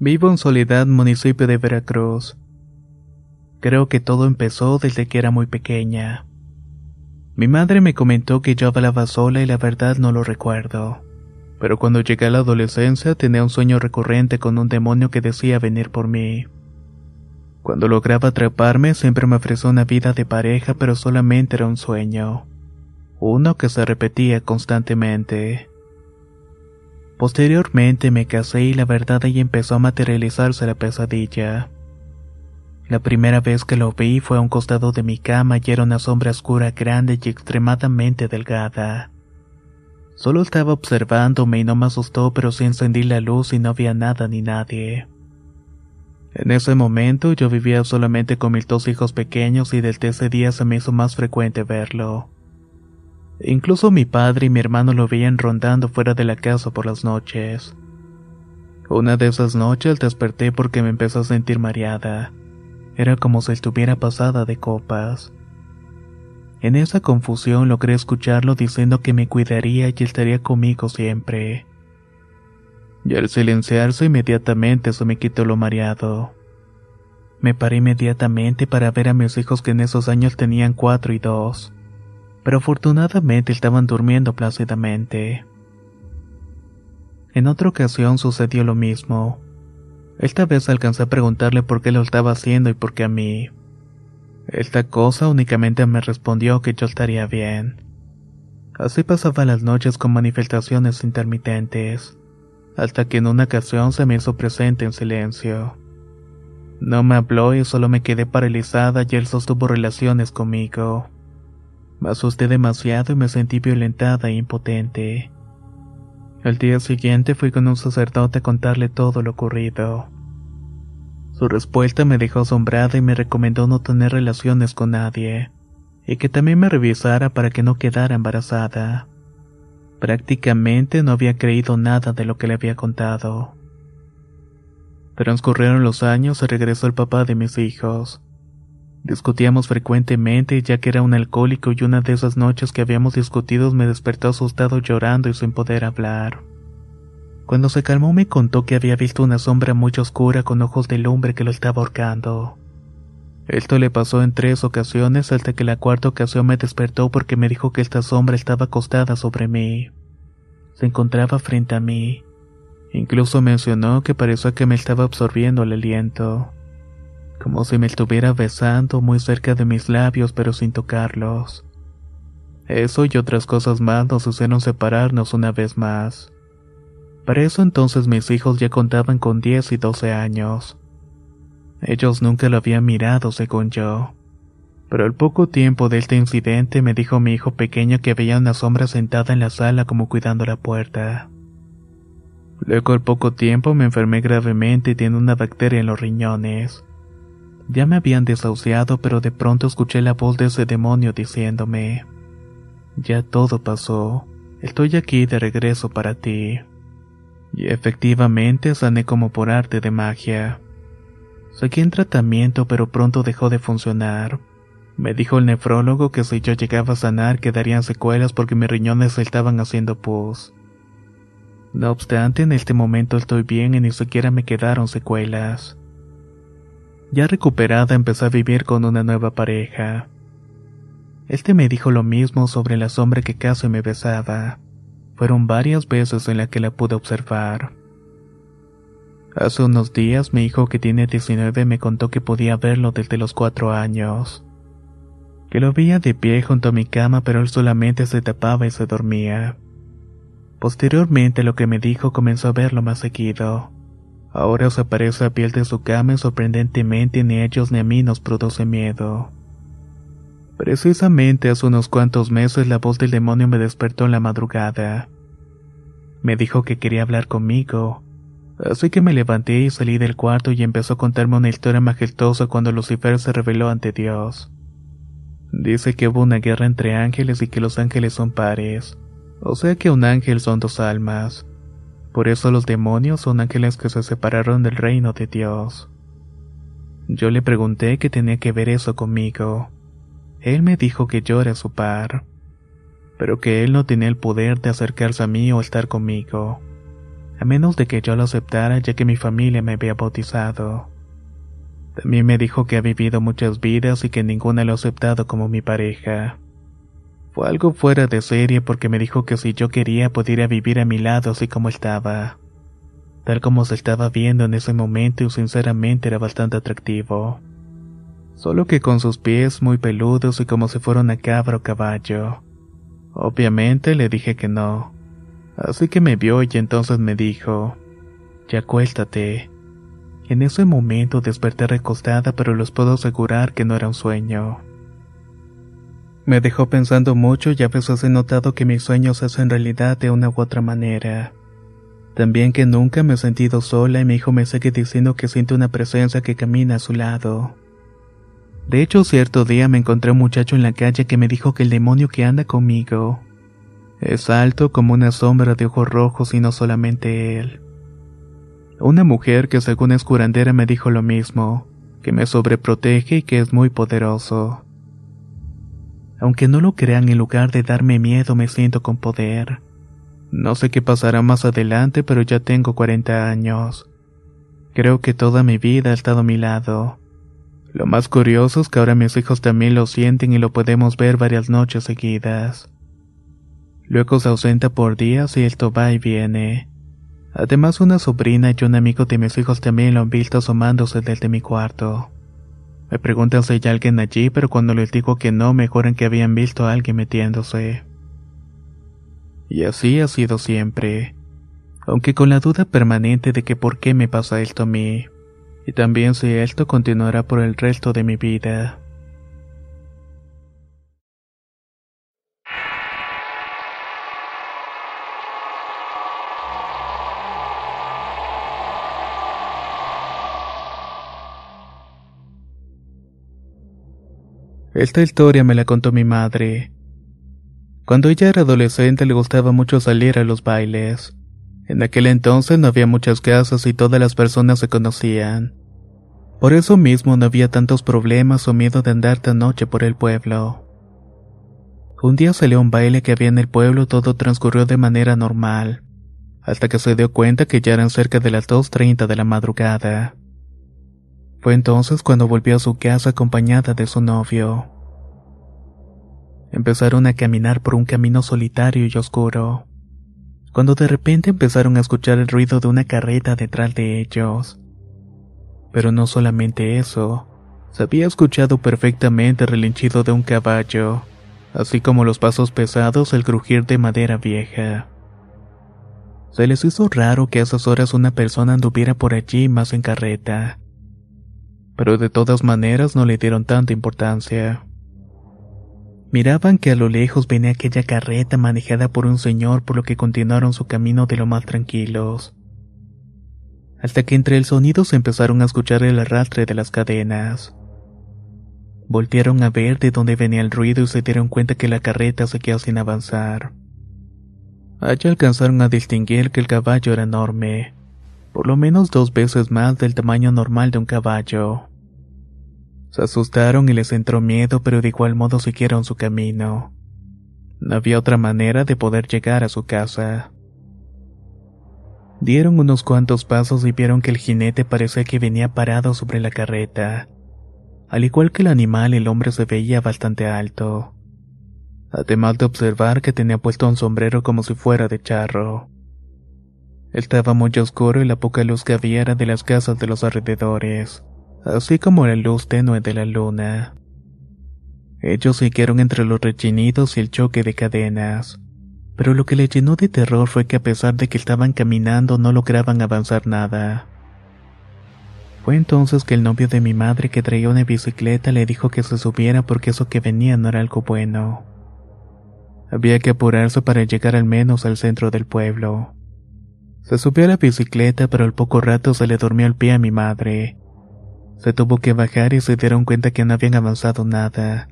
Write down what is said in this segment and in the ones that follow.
Vivo en Soledad, municipio de Veracruz. Creo que todo empezó desde que era muy pequeña. Mi madre me comentó que yo hablaba sola y la verdad no lo recuerdo. Pero cuando llegué a la adolescencia tenía un sueño recurrente con un demonio que decía venir por mí. Cuando lograba atraparme siempre me ofreció una vida de pareja pero solamente era un sueño. Uno que se repetía constantemente. Posteriormente me casé y la verdad ahí empezó a materializarse la pesadilla. La primera vez que lo vi fue a un costado de mi cama y era una sombra oscura grande y extremadamente delgada. Solo estaba observándome y no me asustó, pero sí encendí la luz y no había nada ni nadie. En ese momento yo vivía solamente con mis dos hijos pequeños y desde ese día se me hizo más frecuente verlo. Incluso mi padre y mi hermano lo veían rondando fuera de la casa por las noches. Una de esas noches desperté porque me empezó a sentir mareada. Era como si estuviera pasada de copas. En esa confusión logré escucharlo diciendo que me cuidaría y estaría conmigo siempre. Y al silenciarse inmediatamente se me quitó lo mareado. Me paré inmediatamente para ver a mis hijos que en esos años tenían cuatro y dos pero afortunadamente estaban durmiendo plácidamente. En otra ocasión sucedió lo mismo. Esta vez alcancé a preguntarle por qué lo estaba haciendo y por qué a mí. Esta cosa únicamente me respondió que yo estaría bien. Así pasaba las noches con manifestaciones intermitentes, hasta que en una ocasión se me hizo presente en silencio. No me habló y solo me quedé paralizada y él sostuvo relaciones conmigo. Me asusté demasiado y me sentí violentada e impotente. Al día siguiente fui con un sacerdote a contarle todo lo ocurrido. Su respuesta me dejó asombrada y me recomendó no tener relaciones con nadie, y que también me revisara para que no quedara embarazada. Prácticamente no había creído nada de lo que le había contado. Transcurrieron los años y regresó el papá de mis hijos. Discutíamos frecuentemente ya que era un alcohólico y una de esas noches que habíamos discutido me despertó asustado llorando y sin poder hablar. Cuando se calmó me contó que había visto una sombra muy oscura con ojos de lumbre que lo estaba ahorcando. Esto le pasó en tres ocasiones hasta que la cuarta ocasión me despertó porque me dijo que esta sombra estaba acostada sobre mí. Se encontraba frente a mí. Incluso mencionó que parecía que me estaba absorbiendo el aliento como si me estuviera besando muy cerca de mis labios pero sin tocarlos. Eso y otras cosas más nos hicieron separarnos una vez más. Para eso entonces mis hijos ya contaban con 10 y 12 años. Ellos nunca lo habían mirado según yo. Pero al poco tiempo de este incidente me dijo mi hijo pequeño que veía una sombra sentada en la sala como cuidando la puerta. Luego al poco tiempo me enfermé gravemente y tiene una bacteria en los riñones. Ya me habían desahuciado, pero de pronto escuché la voz de ese demonio diciéndome, Ya todo pasó, estoy aquí de regreso para ti. Y efectivamente sané como por arte de magia. Seguí en tratamiento, pero pronto dejó de funcionar. Me dijo el nefrólogo que si yo llegaba a sanar quedarían secuelas porque mis riñones estaban haciendo pus. No obstante, en este momento estoy bien y ni siquiera me quedaron secuelas. Ya recuperada empecé a vivir con una nueva pareja. Este me dijo lo mismo sobre la sombra que casi me besaba. Fueron varias veces en las que la pude observar. Hace unos días mi hijo que tiene 19 me contó que podía verlo desde los cuatro años. Que lo veía de pie junto a mi cama pero él solamente se tapaba y se dormía. Posteriormente lo que me dijo comenzó a verlo más seguido. Ahora se aparece a piel de su cama y sorprendentemente ni ellos ni a mí nos produce miedo. Precisamente hace unos cuantos meses la voz del demonio me despertó en la madrugada. Me dijo que quería hablar conmigo, así que me levanté y salí del cuarto y empezó a contarme una historia majestuosa cuando Lucifer se reveló ante Dios. Dice que hubo una guerra entre ángeles y que los ángeles son pares, o sea que un ángel son dos almas. Por eso los demonios son ángeles que se separaron del reino de Dios. Yo le pregunté qué tenía que ver eso conmigo. Él me dijo que yo era su par, pero que él no tenía el poder de acercarse a mí o estar conmigo, a menos de que yo lo aceptara ya que mi familia me había bautizado. También me dijo que ha vivido muchas vidas y que ninguna lo ha aceptado como mi pareja. Algo fuera de serie porque me dijo que si yo quería podría vivir a mi lado así como estaba. Tal como se estaba viendo en ese momento y sinceramente era bastante atractivo. Solo que con sus pies muy peludos y como si fuera una cabra o caballo. Obviamente le dije que no. Así que me vio y entonces me dijo, ya acuéstate. En ese momento desperté recostada pero les puedo asegurar que no era un sueño. Me dejó pensando mucho y a veces he notado que mis sueños hacen realidad de una u otra manera. También que nunca me he sentido sola y mi hijo me sigue diciendo que siente una presencia que camina a su lado. De hecho, cierto día me encontré un muchacho en la calle que me dijo que el demonio que anda conmigo es alto como una sombra de ojos rojos y no solamente él. Una mujer que según es curandera me dijo lo mismo, que me sobreprotege y que es muy poderoso. Aunque no lo crean, en lugar de darme miedo me siento con poder. No sé qué pasará más adelante, pero ya tengo 40 años. Creo que toda mi vida ha estado a mi lado. Lo más curioso es que ahora mis hijos también lo sienten y lo podemos ver varias noches seguidas. Luego se ausenta por días y esto va y viene. Además una sobrina y un amigo de mis hijos también lo han visto asomándose desde mi cuarto. Me preguntan si hay alguien allí, pero cuando les digo que no, me juran que habían visto a alguien metiéndose. Y así ha sido siempre, aunque con la duda permanente de que por qué me pasa esto a mí, y también si esto continuará por el resto de mi vida. Esta historia me la contó mi madre. Cuando ella era adolescente le gustaba mucho salir a los bailes. En aquel entonces no había muchas casas y todas las personas se conocían. Por eso mismo no había tantos problemas o miedo de andar tan noche por el pueblo. Un día salió un baile que había en el pueblo todo transcurrió de manera normal, hasta que se dio cuenta que ya eran cerca de las 2.30 de la madrugada. Entonces cuando volvió a su casa acompañada de su novio. Empezaron a caminar por un camino solitario y oscuro, cuando de repente empezaron a escuchar el ruido de una carreta detrás de ellos. Pero no solamente eso, se había escuchado perfectamente el relinchido de un caballo, así como los pasos pesados, el crujir de madera vieja. Se les hizo raro que a esas horas una persona anduviera por allí más en carreta pero de todas maneras no le dieron tanta importancia. Miraban que a lo lejos venía aquella carreta manejada por un señor por lo que continuaron su camino de lo más tranquilos. Hasta que entre el sonido se empezaron a escuchar el arrastre de las cadenas. Voltearon a ver de dónde venía el ruido y se dieron cuenta que la carreta seguía sin avanzar. Allí alcanzaron a distinguir que el caballo era enorme, por lo menos dos veces más del tamaño normal de un caballo. Se asustaron y les entró miedo, pero de igual modo siguieron su camino. No había otra manera de poder llegar a su casa. Dieron unos cuantos pasos y vieron que el jinete parecía que venía parado sobre la carreta. Al igual que el animal, el hombre se veía bastante alto. Además de observar que tenía puesto un sombrero como si fuera de charro. Estaba muy oscuro y la poca luz que había era de las casas de los alrededores, así como la luz tenue de la luna. Ellos siguieron entre los rechinidos y el choque de cadenas. Pero lo que le llenó de terror fue que a pesar de que estaban caminando no lograban avanzar nada. Fue entonces que el novio de mi madre que traía una bicicleta le dijo que se subiera porque eso que venía no era algo bueno. Había que apurarse para llegar al menos al centro del pueblo. Se subió a la bicicleta pero al poco rato se le durmió el pie a mi madre. Se tuvo que bajar y se dieron cuenta que no habían avanzado nada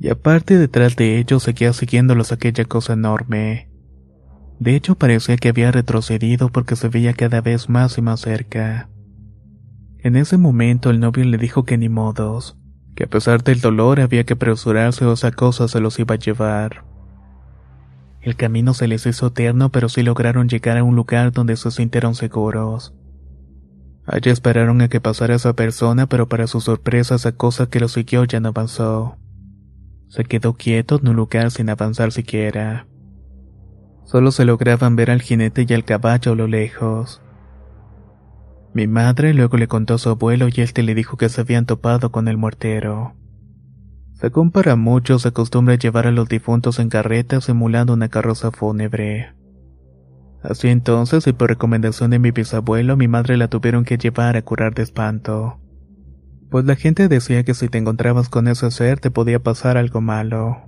y aparte detrás de ellos seguía siguiéndolos aquella cosa enorme. De hecho parecía que había retrocedido porque se veía cada vez más y más cerca. En ese momento el novio le dijo que ni modos, que a pesar del dolor había que apresurarse o esa cosa se los iba a llevar. El camino se les hizo eterno pero sí lograron llegar a un lugar donde se sintieron seguros. Allí esperaron a que pasara esa persona pero para su sorpresa esa cosa que los siguió ya no avanzó. Se quedó quieto en un lugar sin avanzar siquiera. Solo se lograban ver al jinete y al caballo a lo lejos. Mi madre luego le contó a su abuelo y éste le dijo que se habían topado con el muertero. Según para muchos, se acostumbra llevar a los difuntos en carretas simulando una carroza fúnebre. Así entonces, y por recomendación de mi bisabuelo, mi madre la tuvieron que llevar a curar de espanto pues la gente decía que si te encontrabas con ese ser te podía pasar algo malo.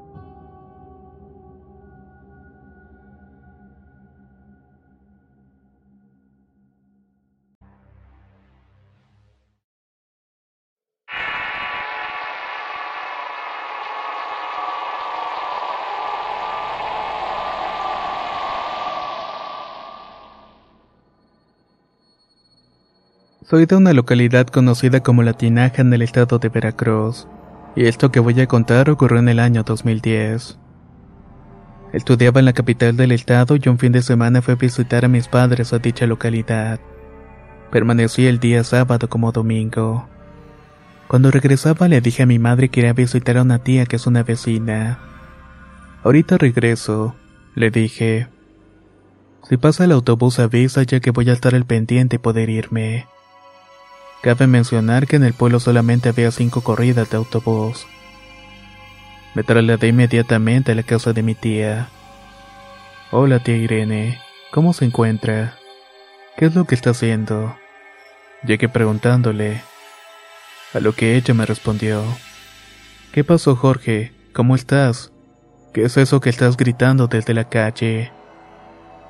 Soy de una localidad conocida como La Tinaja en el estado de Veracruz, y esto que voy a contar ocurrió en el año 2010. Estudiaba en la capital del estado y un fin de semana fui a visitar a mis padres a dicha localidad. Permanecí el día sábado como domingo. Cuando regresaba le dije a mi madre que iría a visitar a una tía que es una vecina. Ahorita regreso, le dije. Si pasa el autobús avisa ya que voy a estar al pendiente y poder irme. Cabe mencionar que en el pueblo solamente había cinco corridas de autobús. Me trasladé inmediatamente a la casa de mi tía. Hola tía Irene, ¿cómo se encuentra? ¿Qué es lo que está haciendo? Llegué preguntándole. A lo que ella me respondió. ¿Qué pasó Jorge? ¿Cómo estás? ¿Qué es eso que estás gritando desde la calle?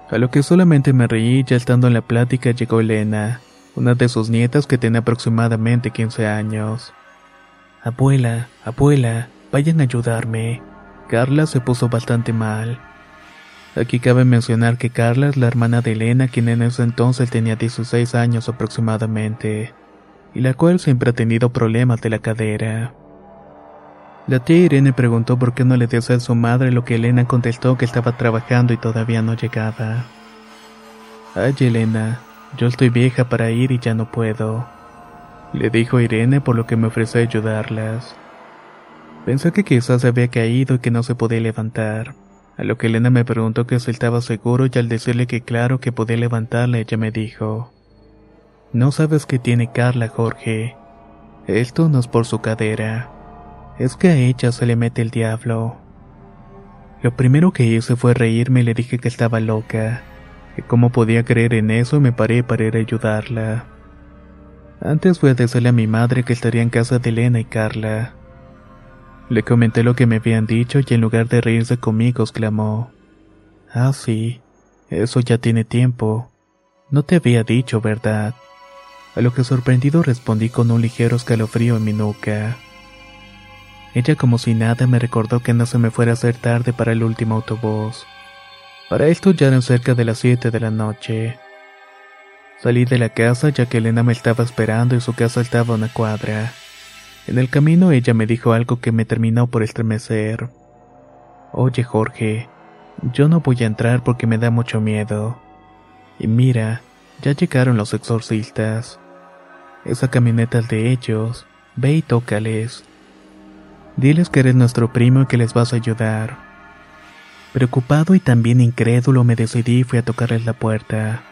A lo que solamente me reí ya estando en la plática llegó Elena una de sus nietas que tiene aproximadamente 15 años. Abuela, abuela, vayan a ayudarme. Carla se puso bastante mal. Aquí cabe mencionar que Carla es la hermana de Elena, quien en ese entonces tenía 16 años aproximadamente, y la cual siempre ha tenido problemas de la cadera. La tía Irene preguntó por qué no le decía a su madre lo que Elena contestó que estaba trabajando y todavía no llegaba. Ay, Elena, yo estoy vieja para ir y ya no puedo. Le dijo Irene por lo que me ofreció ayudarlas. Pensé que quizás se había caído y que no se podía levantar. A lo que Elena me preguntó que si estaba seguro y al decirle que claro que podía levantarla ella me dijo, No sabes qué tiene Carla, Jorge. Esto no es por su cadera. Es que a ella se le mete el diablo. Lo primero que hice fue reírme y le dije que estaba loca cómo podía creer en eso me paré para ir a ayudarla. Antes fui a decirle a mi madre que estaría en casa de Elena y Carla. Le comenté lo que me habían dicho y en lugar de reírse conmigo exclamó, Ah, sí, eso ya tiene tiempo. No te había dicho, ¿verdad? A lo que sorprendido respondí con un ligero escalofrío en mi nuca. Ella como si nada me recordó que no se me fuera a hacer tarde para el último autobús. Para esto ya eran cerca de las 7 de la noche. Salí de la casa ya que Elena me estaba esperando y su casa estaba a una cuadra. En el camino ella me dijo algo que me terminó por estremecer. Oye Jorge, yo no voy a entrar porque me da mucho miedo. Y mira, ya llegaron los exorcistas. Esa camioneta es de ellos. Ve y tócales. Diles que eres nuestro primo y que les vas a ayudar. Preocupado y también incrédulo me decidí y fui a tocarles la puerta.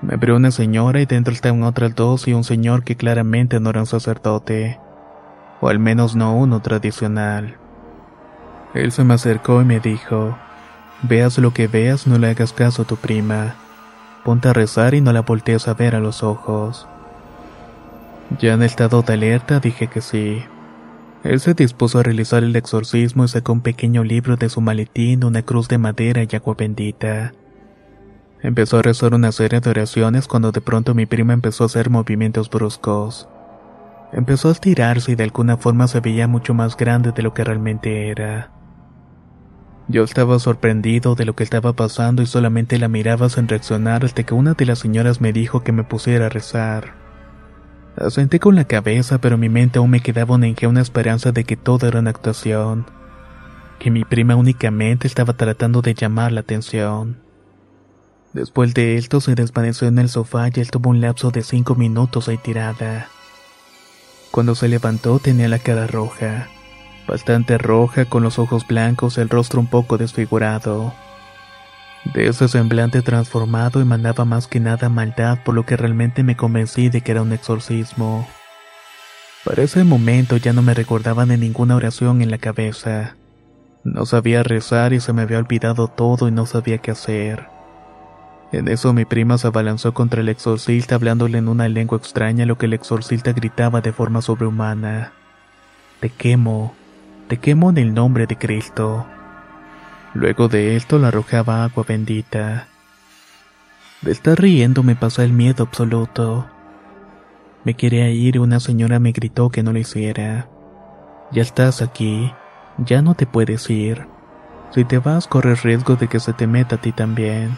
Me abrió una señora y dentro estaban otras dos y un señor que claramente no era un sacerdote, o al menos no uno tradicional. Él se me acercó y me dijo, veas lo que veas, no le hagas caso a tu prima. Ponte a rezar y no la voltees a ver a los ojos. Ya en estado de alerta dije que sí. Él se dispuso a realizar el exorcismo y sacó un pequeño libro de su maletín, una cruz de madera y agua bendita. Empezó a rezar una serie de oraciones cuando de pronto mi prima empezó a hacer movimientos bruscos. Empezó a estirarse y de alguna forma se veía mucho más grande de lo que realmente era. Yo estaba sorprendido de lo que estaba pasando y solamente la miraba sin reaccionar hasta que una de las señoras me dijo que me pusiera a rezar. Asenté con la cabeza, pero mi mente aún me quedaba una esperanza de que todo era una actuación, que mi prima únicamente estaba tratando de llamar la atención. Después de esto se desvaneció en el sofá y él tuvo un lapso de cinco minutos ahí tirada. Cuando se levantó tenía la cara roja, bastante roja con los ojos blancos y el rostro un poco desfigurado. De ese semblante transformado emanaba más que nada maldad, por lo que realmente me convencí de que era un exorcismo. Para ese momento ya no me recordaban de ninguna oración en la cabeza. No sabía rezar y se me había olvidado todo y no sabía qué hacer. En eso mi prima se abalanzó contra el exorcista hablándole en una lengua extraña lo que el exorcista gritaba de forma sobrehumana. Te quemo, te quemo en el nombre de Cristo. Luego de esto la arrojaba agua bendita. De estar riendo me pasó el miedo absoluto. Me quería ir y una señora me gritó que no lo hiciera. Ya estás aquí, ya no te puedes ir. Si te vas corres riesgo de que se te meta a ti también.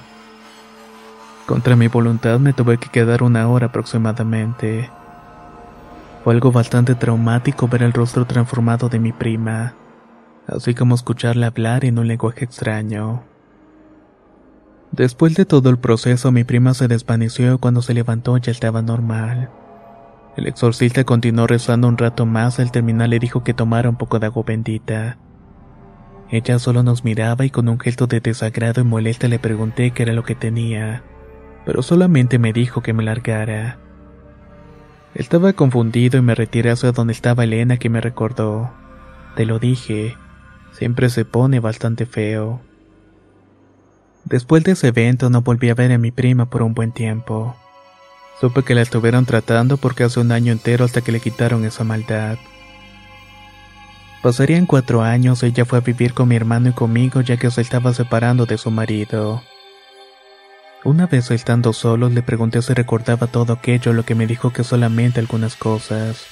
Contra mi voluntad me tuve que quedar una hora aproximadamente. Fue algo bastante traumático ver el rostro transformado de mi prima, así como escucharla hablar en un lenguaje extraño. Después de todo el proceso, mi prima se desvaneció cuando se levantó ya estaba normal. El exorcista continuó rezando un rato más, al terminar le dijo que tomara un poco de agua bendita. Ella solo nos miraba y con un gesto de desagrado y molesta le pregunté qué era lo que tenía pero solamente me dijo que me largara. Estaba confundido y me retiré hacia donde estaba Elena que me recordó. Te lo dije, siempre se pone bastante feo. Después de ese evento no volví a ver a mi prima por un buen tiempo. Supe que la estuvieron tratando porque hace un año entero hasta que le quitaron esa maldad. Pasarían cuatro años, ella fue a vivir con mi hermano y conmigo ya que se estaba separando de su marido. Una vez estando solos le pregunté si recordaba todo aquello, lo que me dijo que solamente algunas cosas.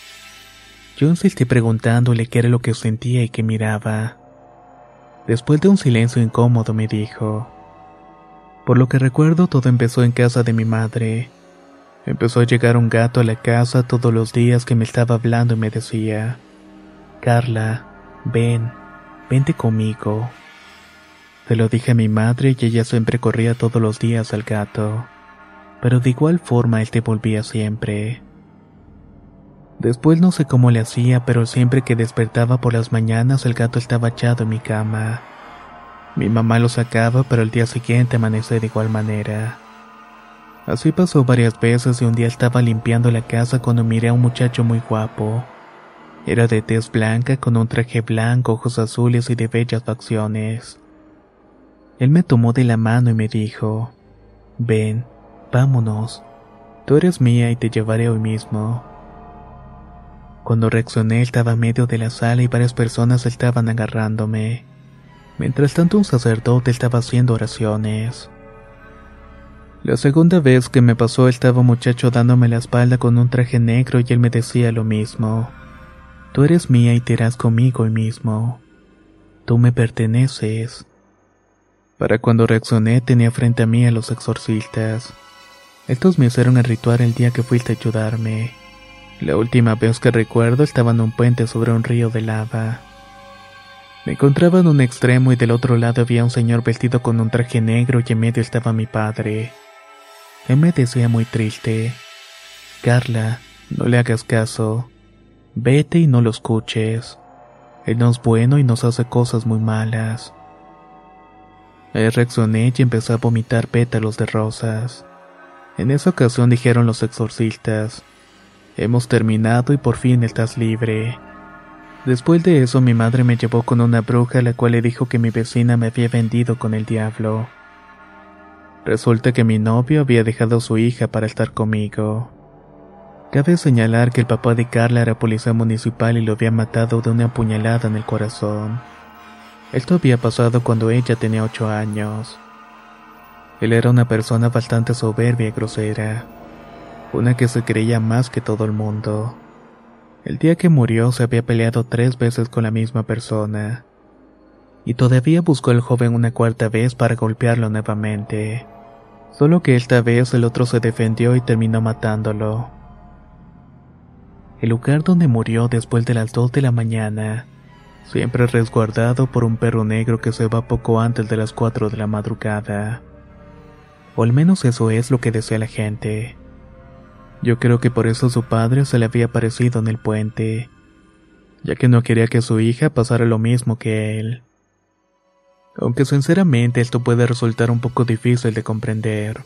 Yo insistí preguntándole qué era lo que sentía y qué miraba. Después de un silencio incómodo me dijo, por lo que recuerdo todo empezó en casa de mi madre. Empezó a llegar un gato a la casa todos los días que me estaba hablando y me decía, Carla, ven, vente conmigo. Se lo dije a mi madre y ella siempre corría todos los días al gato. Pero de igual forma él te volvía siempre. Después no sé cómo le hacía, pero siempre que despertaba por las mañanas el gato estaba echado en mi cama. Mi mamá lo sacaba, pero el día siguiente amanecía de igual manera. Así pasó varias veces y un día estaba limpiando la casa cuando miré a un muchacho muy guapo. Era de tez blanca con un traje blanco, ojos azules y de bellas facciones. Él me tomó de la mano y me dijo, ven, vámonos, tú eres mía y te llevaré hoy mismo. Cuando reaccioné estaba en medio de la sala y varias personas estaban agarrándome. Mientras tanto un sacerdote estaba haciendo oraciones. La segunda vez que me pasó estaba un muchacho dándome la espalda con un traje negro y él me decía lo mismo. Tú eres mía y te irás conmigo hoy mismo. Tú me perteneces. Para cuando reaccioné tenía frente a mí a los exorcistas. Estos me hicieron el ritual el día que fuiste a ayudarme. La última vez que recuerdo estaba en un puente sobre un río de lava. Me encontraba en un extremo y del otro lado había un señor vestido con un traje negro y en medio estaba mi padre. Él me decía muy triste, Carla, no le hagas caso. Vete y no lo escuches. Él no es bueno y nos hace cosas muy malas. Él reaccioné y empezó a vomitar pétalos de rosas. En esa ocasión dijeron los exorcistas, hemos terminado y por fin estás libre. Después de eso mi madre me llevó con una bruja la cual le dijo que mi vecina me había vendido con el diablo. Resulta que mi novio había dejado a su hija para estar conmigo. Cabe señalar que el papá de Carla era policía municipal y lo había matado de una puñalada en el corazón. Esto había pasado cuando ella tenía ocho años. Él era una persona bastante soberbia y grosera, una que se creía más que todo el mundo. El día que murió se había peleado tres veces con la misma persona, y todavía buscó al joven una cuarta vez para golpearlo nuevamente, solo que esta vez el otro se defendió y terminó matándolo. El lugar donde murió después de las dos de la mañana siempre resguardado por un perro negro que se va poco antes de las 4 de la madrugada. O al menos eso es lo que desea la gente. Yo creo que por eso su padre se le había aparecido en el puente, ya que no quería que su hija pasara lo mismo que él. Aunque sinceramente esto puede resultar un poco difícil de comprender.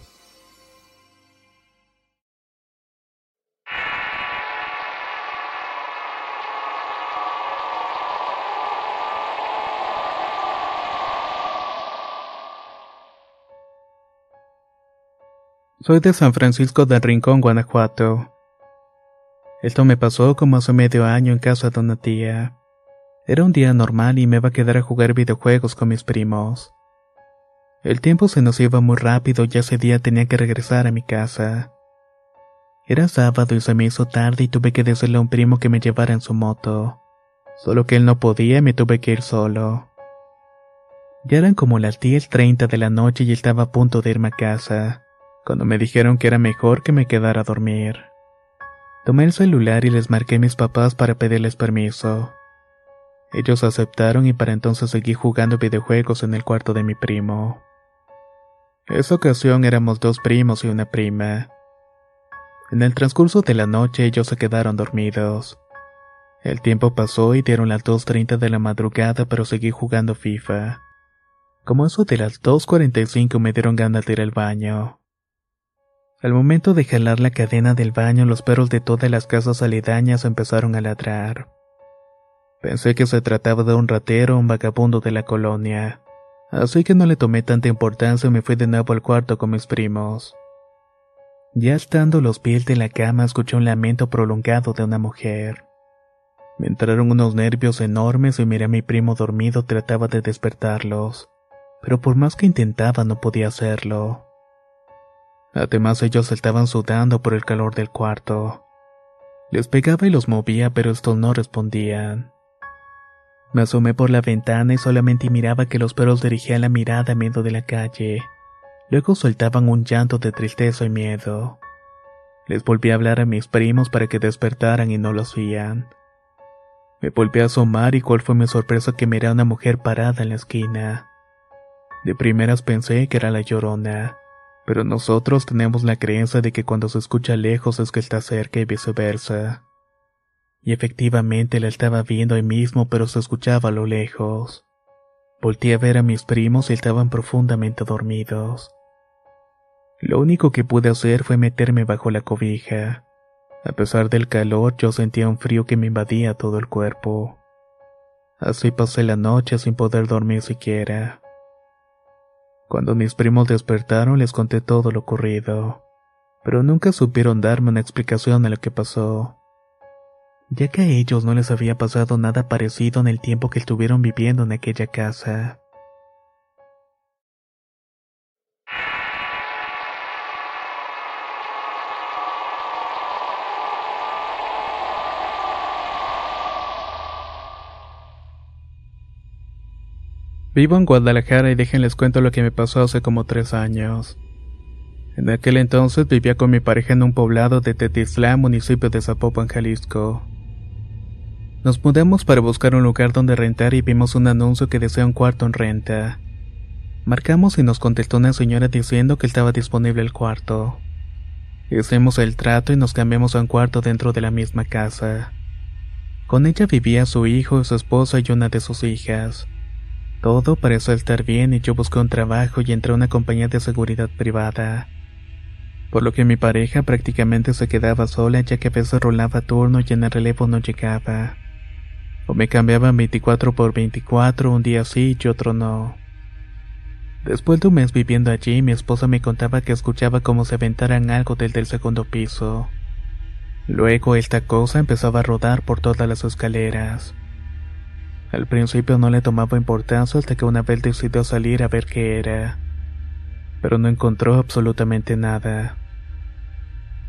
Soy de San Francisco del Rincón, Guanajuato. Esto me pasó como hace medio año en casa de una tía. Era un día normal y me iba a quedar a jugar videojuegos con mis primos. El tiempo se nos iba muy rápido y ese día tenía que regresar a mi casa. Era sábado y se me hizo tarde y tuve que decirle a un primo que me llevara en su moto. Solo que él no podía y me tuve que ir solo. Ya eran como las 10.30 de la noche y estaba a punto de irme a casa cuando me dijeron que era mejor que me quedara a dormir. Tomé el celular y les marqué a mis papás para pedirles permiso. Ellos aceptaron y para entonces seguí jugando videojuegos en el cuarto de mi primo. Esa ocasión éramos dos primos y una prima. En el transcurso de la noche ellos se quedaron dormidos. El tiempo pasó y dieron las 2.30 de la madrugada pero seguí jugando FIFA. Como eso de las 2.45 me dieron ganas de ir al baño. Al momento de jalar la cadena del baño, los perros de todas las casas aledañas empezaron a ladrar. Pensé que se trataba de un ratero o un vagabundo de la colonia, así que no le tomé tanta importancia y me fui de nuevo al cuarto con mis primos. Ya estando los pies de la cama, escuché un lamento prolongado de una mujer. Me entraron unos nervios enormes y miré a mi primo dormido, trataba de despertarlos, pero por más que intentaba no podía hacerlo. Además ellos estaban sudando por el calor del cuarto. Les pegaba y los movía, pero estos no respondían. Me asomé por la ventana y solamente miraba que los perros dirigían la mirada a medio de la calle. Luego soltaban un llanto de tristeza y miedo. Les volví a hablar a mis primos para que despertaran y no lo hacían. Me volví a asomar y cuál fue mi sorpresa que miré a una mujer parada en la esquina. De primeras pensé que era la llorona pero nosotros tenemos la creencia de que cuando se escucha lejos es que está cerca y viceversa. Y efectivamente la estaba viendo ahí mismo, pero se escuchaba a lo lejos. Volté a ver a mis primos y estaban profundamente dormidos. Lo único que pude hacer fue meterme bajo la cobija. A pesar del calor, yo sentía un frío que me invadía todo el cuerpo. Así pasé la noche sin poder dormir siquiera. Cuando mis primos despertaron les conté todo lo ocurrido, pero nunca supieron darme una explicación de lo que pasó, ya que a ellos no les había pasado nada parecido en el tiempo que estuvieron viviendo en aquella casa. Vivo en Guadalajara y déjenles cuento lo que me pasó hace como tres años. En aquel entonces vivía con mi pareja en un poblado de Tetislán, municipio de Zapopan, Jalisco. Nos mudamos para buscar un lugar donde rentar y vimos un anuncio que decía un cuarto en renta. Marcamos y nos contestó una señora diciendo que estaba disponible el cuarto. Hicimos el trato y nos cambiamos a un cuarto dentro de la misma casa. Con ella vivía su hijo, su esposa y una de sus hijas. Todo pareció estar bien y yo busqué un trabajo y entré a una compañía de seguridad privada. Por lo que mi pareja prácticamente se quedaba sola ya que a veces rolaba turno y en el relevo no llegaba. O me cambiaban 24 por 24, un día sí y otro no. Después de un mes viviendo allí, mi esposa me contaba que escuchaba como se aventaran algo del del segundo piso. Luego esta cosa empezaba a rodar por todas las escaleras. Al principio no le tomaba importancia hasta que una vez decidió salir a ver qué era, pero no encontró absolutamente nada.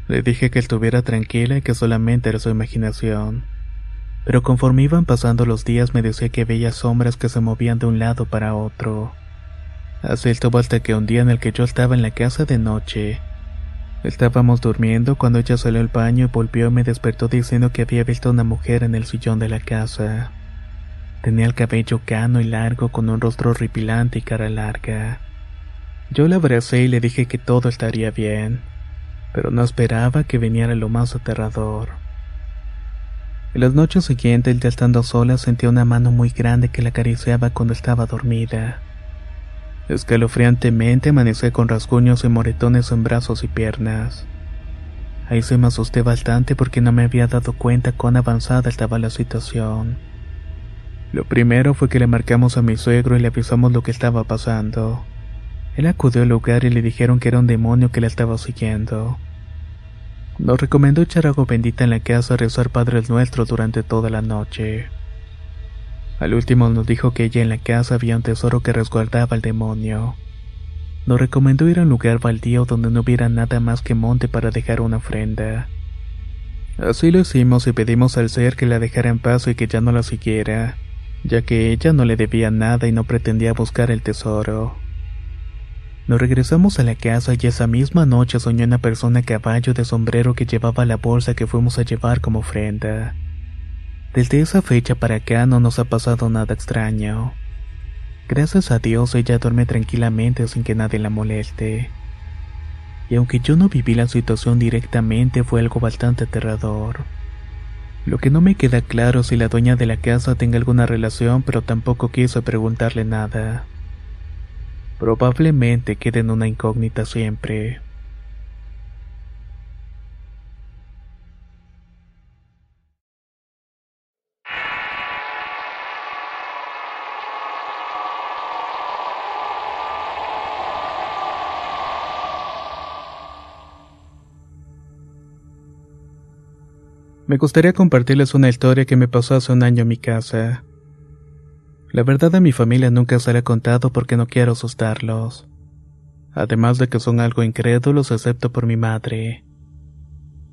Le dije que estuviera tranquila y que solamente era su imaginación. Pero conforme iban pasando los días me decía que veía sombras que se movían de un lado para otro. Así estuvo hasta que un día en el que yo estaba en la casa de noche. Estábamos durmiendo cuando ella salió al baño y volvió y me despertó diciendo que había visto una mujer en el sillón de la casa. Tenía el cabello cano y largo con un rostro horripilante y cara larga. Yo la abracé y le dije que todo estaría bien, pero no esperaba que viniera lo más aterrador. En las noches siguientes, ya estando sola, sentía una mano muy grande que la acariciaba cuando estaba dormida. Escalofriantemente amanecí con rasguños y moretones en brazos y piernas. Ahí se me asusté bastante porque no me había dado cuenta cuán avanzada estaba la situación. Lo primero fue que le marcamos a mi suegro y le avisamos lo que estaba pasando. Él acudió al lugar y le dijeron que era un demonio que la estaba siguiendo. Nos recomendó echar agua bendita en la casa y rezar Padre Nuestro durante toda la noche. Al último nos dijo que ella en la casa había un tesoro que resguardaba al demonio. Nos recomendó ir a un lugar baldío donde no hubiera nada más que monte para dejar una ofrenda. Así lo hicimos y pedimos al ser que la dejara en paz y que ya no la siguiera, ya que ella no le debía nada y no pretendía buscar el tesoro. Nos regresamos a la casa y esa misma noche soñó una persona a caballo de sombrero que llevaba la bolsa que fuimos a llevar como ofrenda. Desde esa fecha para acá no nos ha pasado nada extraño. Gracias a Dios ella duerme tranquilamente sin que nadie la moleste. Y aunque yo no viví la situación directamente fue algo bastante aterrador. Lo que no me queda claro si la dueña de la casa tenga alguna relación, pero tampoco quiso preguntarle nada. Probablemente quede en una incógnita siempre. Me gustaría compartirles una historia que me pasó hace un año en mi casa. La verdad a mi familia nunca se la he contado porque no quiero asustarlos. Además de que son algo incrédulos excepto por mi madre.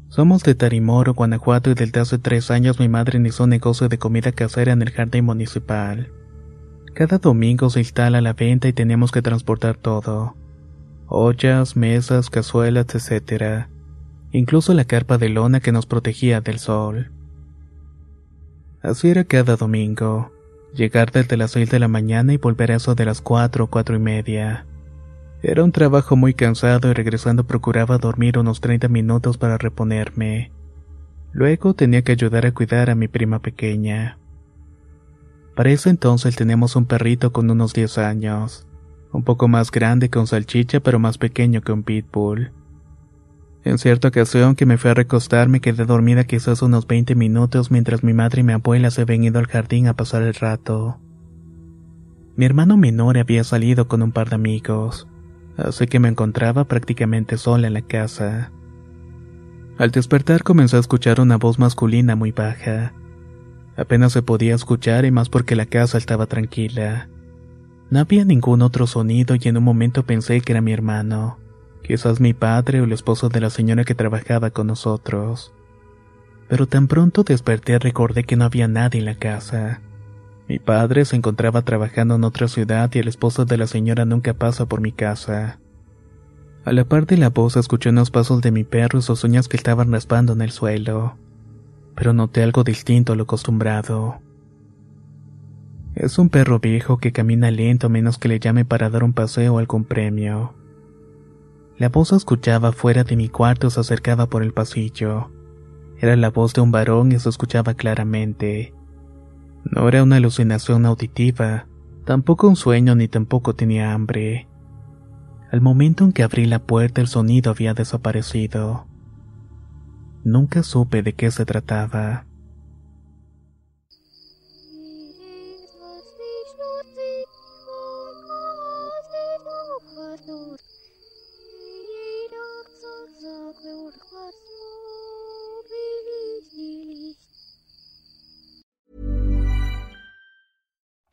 Somos de Tarimoro, Guanajuato y desde hace tres años mi madre inició un negocio de comida casera en el jardín municipal. Cada domingo se instala la venta y tenemos que transportar todo. Ollas, mesas, cazuelas, etc incluso la carpa de lona que nos protegía del sol. Así era cada domingo, llegar desde las seis de la mañana y volver a eso de las cuatro o cuatro y media. Era un trabajo muy cansado y regresando procuraba dormir unos 30 minutos para reponerme. Luego tenía que ayudar a cuidar a mi prima pequeña. Para ese entonces tenemos un perrito con unos 10 años, un poco más grande que un salchicha pero más pequeño que un pitbull. En cierta ocasión que me fui a recostar me quedé dormida quizás unos 20 minutos mientras mi madre y mi abuela se habían ido al jardín a pasar el rato. Mi hermano menor había salido con un par de amigos, así que me encontraba prácticamente sola en la casa. Al despertar comencé a escuchar una voz masculina muy baja. Apenas se podía escuchar y más porque la casa estaba tranquila. No había ningún otro sonido y en un momento pensé que era mi hermano quizás mi padre o el esposo de la señora que trabajaba con nosotros. Pero tan pronto desperté recordé que no había nadie en la casa. Mi padre se encontraba trabajando en otra ciudad y el esposo de la señora nunca pasa por mi casa. A la par de la voz escuché unos pasos de mi perro y sus uñas que estaban raspando en el suelo, pero noté algo distinto a lo acostumbrado. Es un perro viejo que camina lento menos que le llame para dar un paseo o algún premio. La voz se escuchaba fuera de mi cuarto se acercaba por el pasillo. Era la voz de un varón y se escuchaba claramente. No era una alucinación auditiva, tampoco un sueño ni tampoco tenía hambre. Al momento en que abrí la puerta el sonido había desaparecido. Nunca supe de qué se trataba.